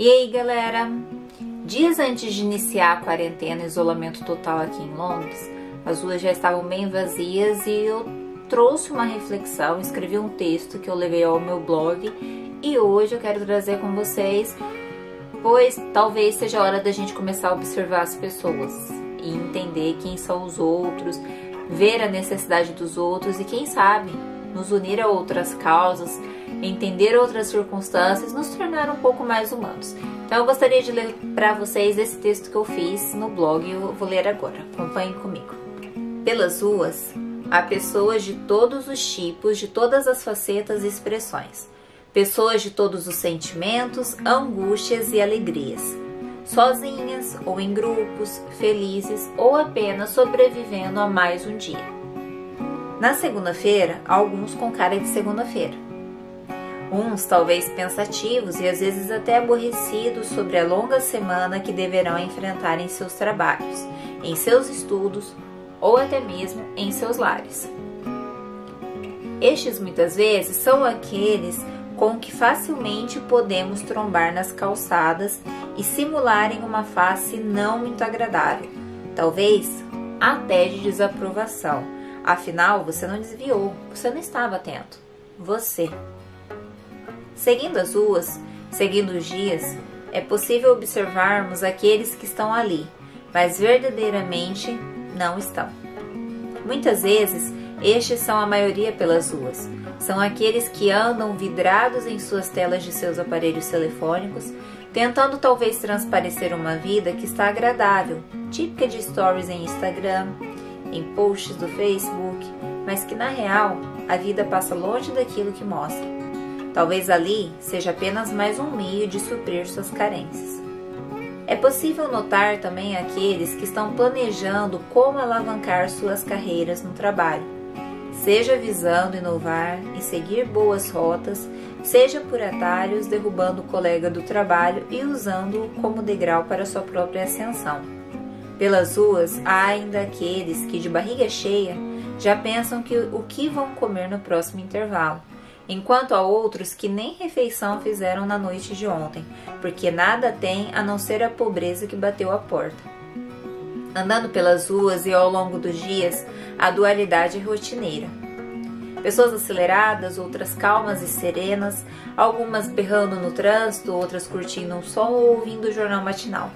E aí, galera? Dias antes de iniciar a quarentena, isolamento total aqui em Londres, as ruas já estavam bem vazias e eu trouxe uma reflexão, escrevi um texto que eu levei ao meu blog e hoje eu quero trazer com vocês, pois talvez seja a hora da gente começar a observar as pessoas e entender quem são os outros, ver a necessidade dos outros e quem sabe nos unir a outras causas entender outras circunstâncias, nos tornar um pouco mais humanos. Então eu gostaria de ler para vocês esse texto que eu fiz no blog e eu vou ler agora. Acompanhem comigo. Pelas ruas, há pessoas de todos os tipos, de todas as facetas e expressões. Pessoas de todos os sentimentos, angústias e alegrias. Sozinhas ou em grupos, felizes ou apenas sobrevivendo a mais um dia. Na segunda-feira, alguns com cara de segunda-feira uns talvez pensativos e às vezes até aborrecidos sobre a longa semana que deverão enfrentar em seus trabalhos, em seus estudos ou até mesmo em seus lares. Estes muitas vezes são aqueles com que facilmente podemos trombar nas calçadas e simularem uma face não muito agradável, talvez até de desaprovação. Afinal, você não desviou, você não estava atento. Você Seguindo as ruas, seguindo os dias, é possível observarmos aqueles que estão ali, mas verdadeiramente não estão. Muitas vezes, estes são a maioria pelas ruas. São aqueles que andam vidrados em suas telas de seus aparelhos telefônicos, tentando talvez transparecer uma vida que está agradável, típica de stories em Instagram, em posts do Facebook, mas que na real a vida passa longe daquilo que mostra. Talvez ali seja apenas mais um meio de suprir suas carências. É possível notar também aqueles que estão planejando como alavancar suas carreiras no trabalho, seja visando inovar e seguir boas rotas, seja por atalhos derrubando o colega do trabalho e usando-o como degrau para sua própria ascensão. Pelas ruas há ainda aqueles que, de barriga cheia, já pensam que o que vão comer no próximo intervalo enquanto há outros que nem refeição fizeram na noite de ontem, porque nada têm a não ser a pobreza que bateu a porta. Andando pelas ruas e ao longo dos dias, a dualidade é rotineira. Pessoas aceleradas, outras calmas e serenas, algumas berrando no trânsito, outras curtindo um som ou ouvindo o jornal matinal.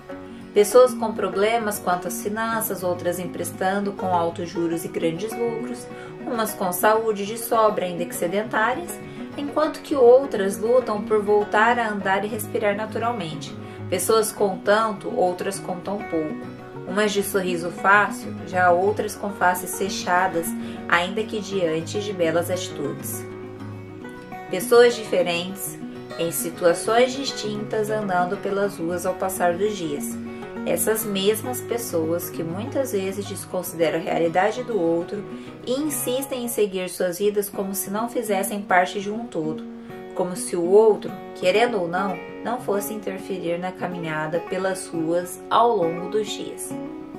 Pessoas com problemas quanto às finanças, outras emprestando com altos juros e grandes lucros, umas com saúde de sobra ainda que sedentárias, enquanto que outras lutam por voltar a andar e respirar naturalmente. Pessoas com tanto, outras com tão pouco. Umas de sorriso fácil, já outras com faces fechadas, ainda que diante de belas atitudes. Pessoas diferentes, em situações distintas, andando pelas ruas ao passar dos dias essas mesmas pessoas que muitas vezes desconsideram a realidade do outro e insistem em seguir suas vidas como se não fizessem parte de um todo, como se o outro, querendo ou não, não fosse interferir na caminhada pelas ruas ao longo dos dias.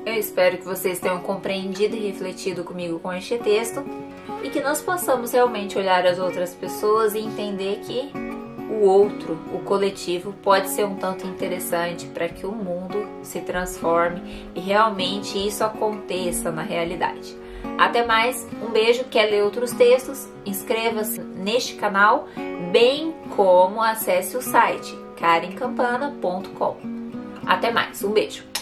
Eu espero que vocês tenham compreendido e refletido comigo com este texto e que nós possamos realmente olhar as outras pessoas e entender que o outro, o coletivo, pode ser um tanto interessante para que o mundo se transforme e realmente isso aconteça na realidade. Até mais, um beijo. Quer ler outros textos? Inscreva-se neste canal, bem como acesse o site karencampana.com. Até mais, um beijo.